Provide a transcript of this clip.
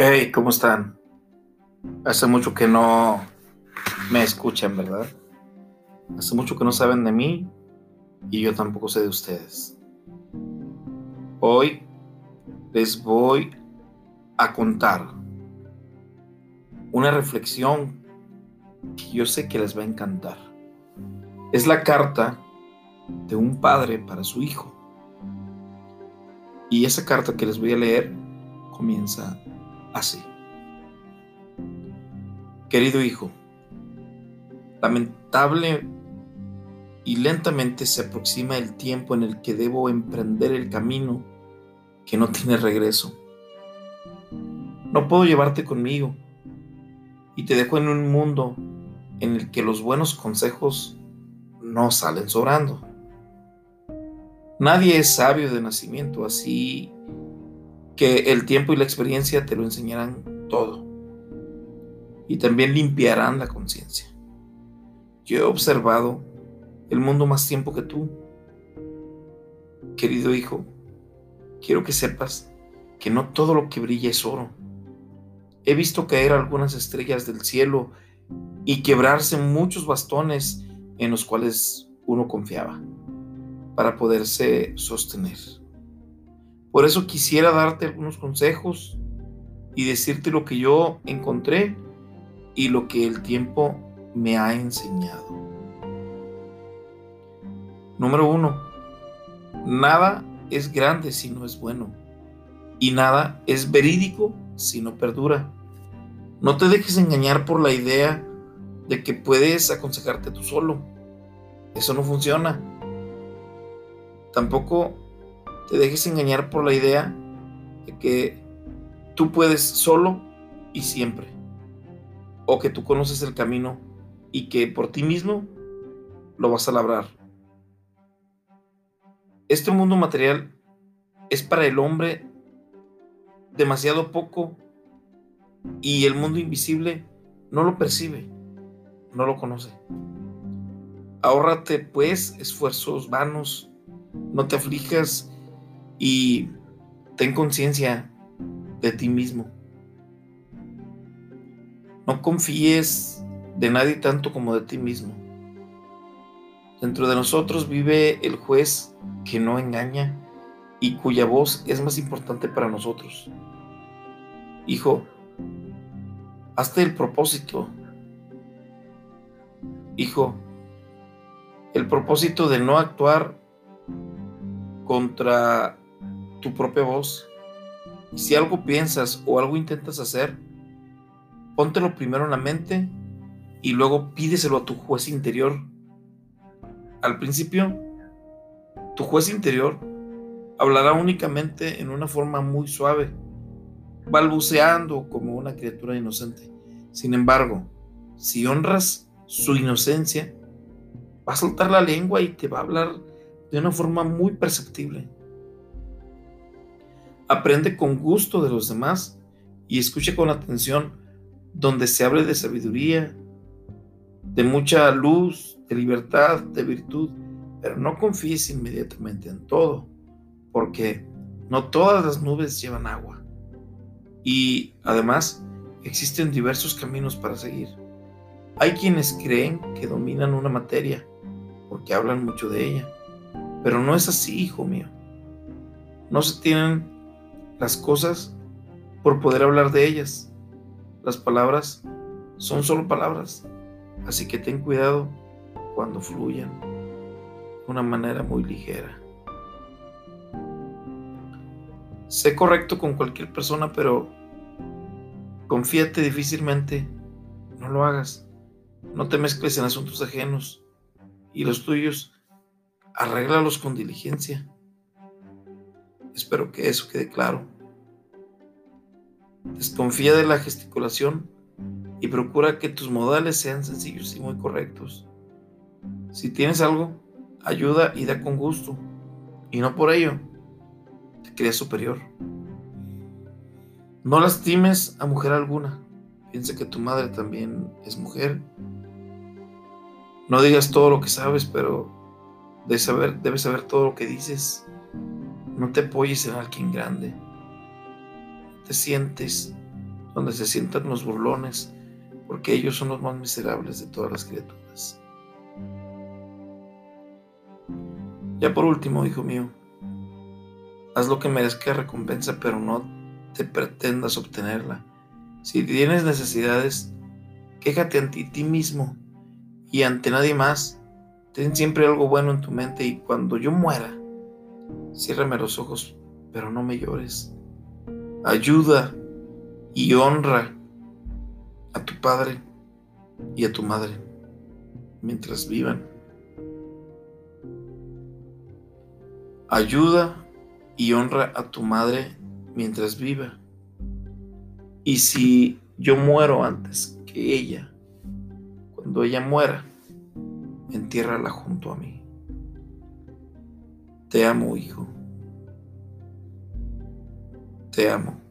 Hey, ¿cómo están? Hace mucho que no me escuchan, ¿verdad? Hace mucho que no saben de mí y yo tampoco sé de ustedes. Hoy les voy a contar una reflexión que yo sé que les va a encantar. Es la carta de un padre para su hijo. Y esa carta que les voy a leer comienza así. Querido hijo, lamentable y lentamente se aproxima el tiempo en el que debo emprender el camino que no tiene regreso. No puedo llevarte conmigo y te dejo en un mundo en el que los buenos consejos no salen sobrando. Nadie es sabio de nacimiento, así que el tiempo y la experiencia te lo enseñarán todo y también limpiarán la conciencia. Yo he observado el mundo más tiempo que tú. Querido hijo, quiero que sepas que no todo lo que brilla es oro. He visto caer algunas estrellas del cielo y quebrarse muchos bastones en los cuales uno confiaba para poderse sostener. Por eso quisiera darte algunos consejos y decirte lo que yo encontré y lo que el tiempo me ha enseñado. Número uno, nada es grande si no es bueno y nada es verídico si no perdura. No te dejes engañar por la idea de que puedes aconsejarte tú solo. Eso no funciona. Tampoco te dejes engañar por la idea de que tú puedes solo y siempre. O que tú conoces el camino y que por ti mismo lo vas a labrar. Este mundo material es para el hombre demasiado poco y el mundo invisible no lo percibe, no lo conoce. Ahórrate pues esfuerzos vanos, no te aflijas y ten conciencia de ti mismo. No confíes de nadie tanto como de ti mismo. Dentro de nosotros vive el juez que no engaña y cuya voz es más importante para nosotros. Hijo, hazte el propósito. Hijo, el propósito de no actuar contra tu propia voz. Si algo piensas o algo intentas hacer, póntelo primero en la mente y luego pídeselo a tu juez interior. Al principio, tu juez interior hablará únicamente en una forma muy suave, balbuceando como una criatura inocente. Sin embargo, si honras su inocencia, va a soltar la lengua y te va a hablar de una forma muy perceptible. Aprende con gusto de los demás y escucha con atención donde se hable de sabiduría, de mucha luz, de libertad, de virtud, pero no confíes inmediatamente en todo, porque no todas las nubes llevan agua. Y además existen diversos caminos para seguir. Hay quienes creen que dominan una materia porque hablan mucho de ella, pero no es así, hijo mío. No se tienen las cosas por poder hablar de ellas. Las palabras son solo palabras, así que ten cuidado cuando fluyan de una manera muy ligera. Sé correcto con cualquier persona, pero confíate difícilmente. No lo hagas. No te mezcles en asuntos ajenos y los tuyos, arréglalos con diligencia. Espero que eso quede claro. Desconfía de la gesticulación y procura que tus modales sean sencillos y muy correctos. Si tienes algo, ayuda y da con gusto, y no por ello te creas superior. No lastimes a mujer alguna. Piensa que tu madre también es mujer. No digas todo lo que sabes, pero debes saber, debes saber todo lo que dices. No te apoyes en alguien grande. Te sientes donde se sientan los burlones, porque ellos son los más miserables de todas las criaturas. Ya por último, hijo mío, haz lo que merezca recompensa, pero no te pretendas obtenerla. Si tienes necesidades, quéjate ante ti mismo y ante nadie más. Ten siempre algo bueno en tu mente y cuando yo muera, ciérrame los ojos, pero no me llores. Ayuda y honra a tu padre y a tu madre mientras vivan. Ayuda y honra a tu madre mientras viva. Y si yo muero antes que ella, cuando ella muera, entiérrala junto a mí. Te amo, hijo. Te amo.